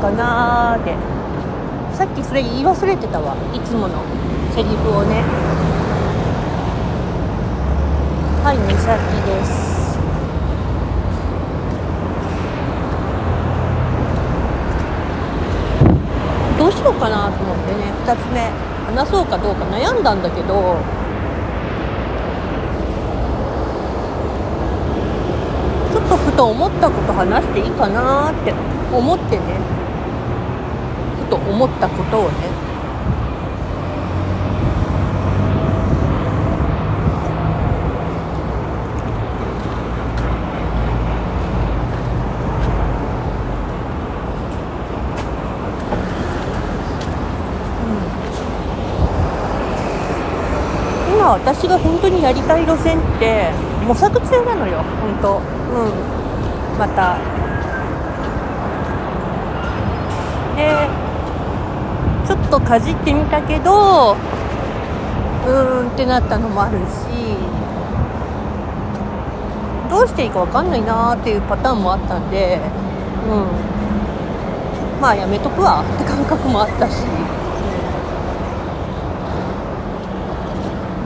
かなーって。さっきそれ言い忘れてたわ。いつものセリフをね。はい美咲です。どうしようかなと思ってね。2つ目。話そうかどうか。悩んだんだけど。ちょっとふと思ったこと話していいかなって思ってね。と思ったことをね今私が本当にやりたい路線って模索中なのよ本当。うん。また。でっとかじってみたけどうーんってなったのもあるしどうしていいか分かんないなーっていうパターンもあったんでうん。まあやめとくわって感覚もあったし。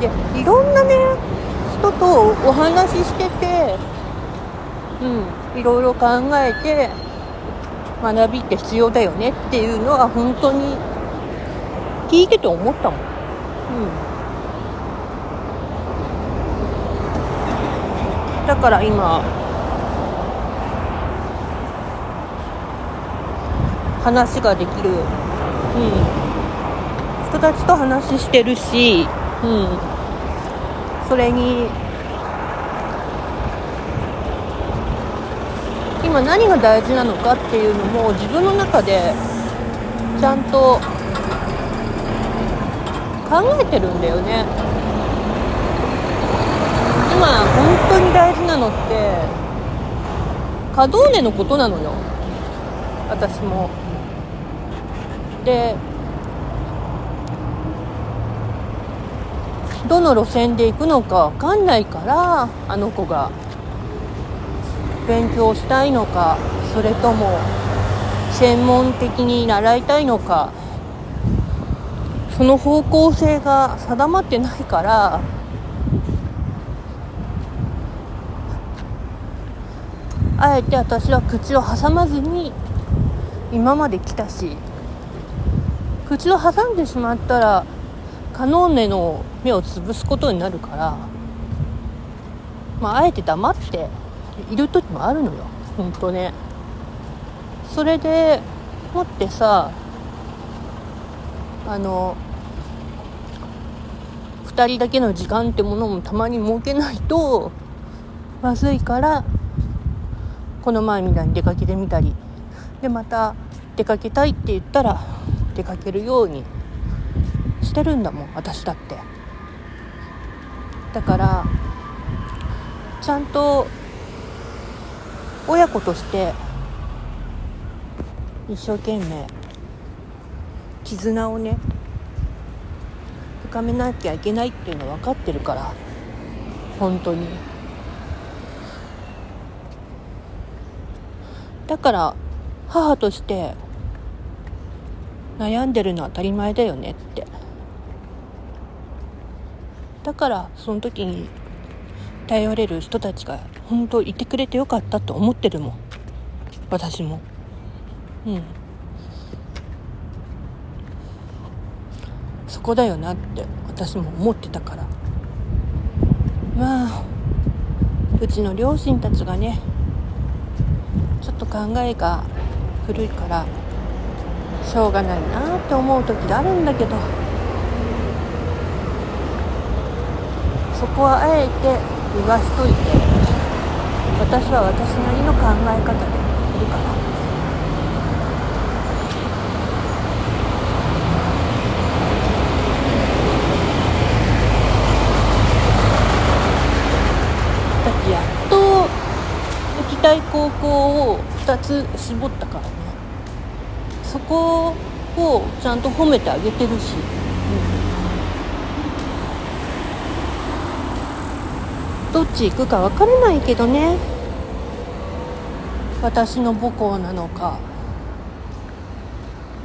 でいろんなね人とお話ししててうんいろいろ考えて学びって必要だよねっていうのは本当に聞いてて思ったもん。うん。だから今話ができる、うん、人たちと話してるし、うん、それに今何が大事なのかっていうのも自分の中でちゃんと考えてるんだよね。今本当に大事なのって可動ネのことなのよ。私も。でどの路線で行くのか分かんないからあの子が勉強したいのかそれとも専門的に習いたいのかその方向性が定まってないからあえて私は口を挟まずに今まで来たし口を挟んでしまったらカノーネの目を潰すことになるからまああえて黙っている時もあるのよほんとね。それでもってさあの2人だけの時間ってものもたまに設けないとまずいからこの前みたいに出かけてみたり。でまた出かけたいって言ったら出かけるようにしてるんだもん私だって。だからちゃんと親子として一生懸命絆をね深めなきゃいけないっていうのは分かってるから本当に。だから母として悩んでるのは当たり前だよねって。だからその時に頼れる人たちが本当いてくれてよかったと思ってるもん。私も。うん。こだよなって私も思ってたから。まあうちの両親たちがねちょっと考えが古いからしょうがないなって思う時があるんだけどそこはあえて言わしといて私は私なりの考え方でいるからだってやっと行きたい高校を2つ絞ったからね。そこをちゃんと褒めてあげてるし、うん、どっち行くか分からないけどね。私の母校なのか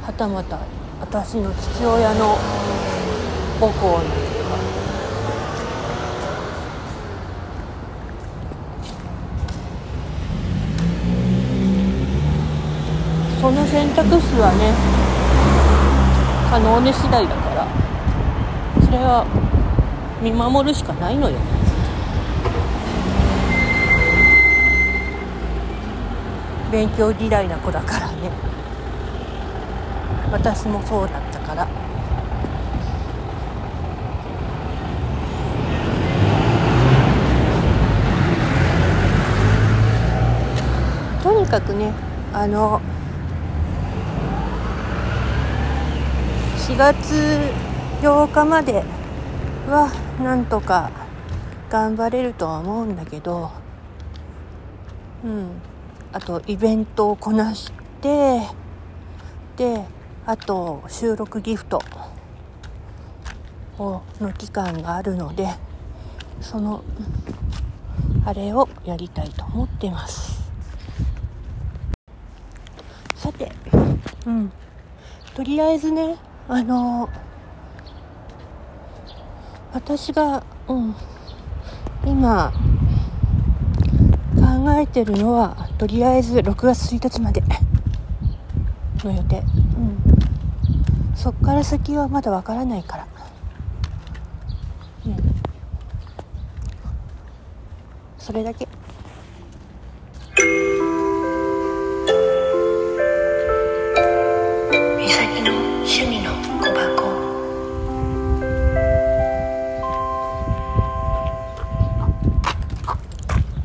はたまた私の父親の母校なのか。その選択肢はね可能で次第だからそれは見守るしかないのよ。勉強嫌いな子だからね。私もそうだったから。とにかくねあの4月8日まではなんとか頑張れるとは思うんだけどうん。あとイベントをこなしてであと収録ギフトをの期間があるのでそのあれをやりたいと思ってます。さてうん。とりあえずねあの私が、うん、今考えてるのはとりあえず6月1日までの予定、うん、そっから先はまだわからないから、うん、それだけ。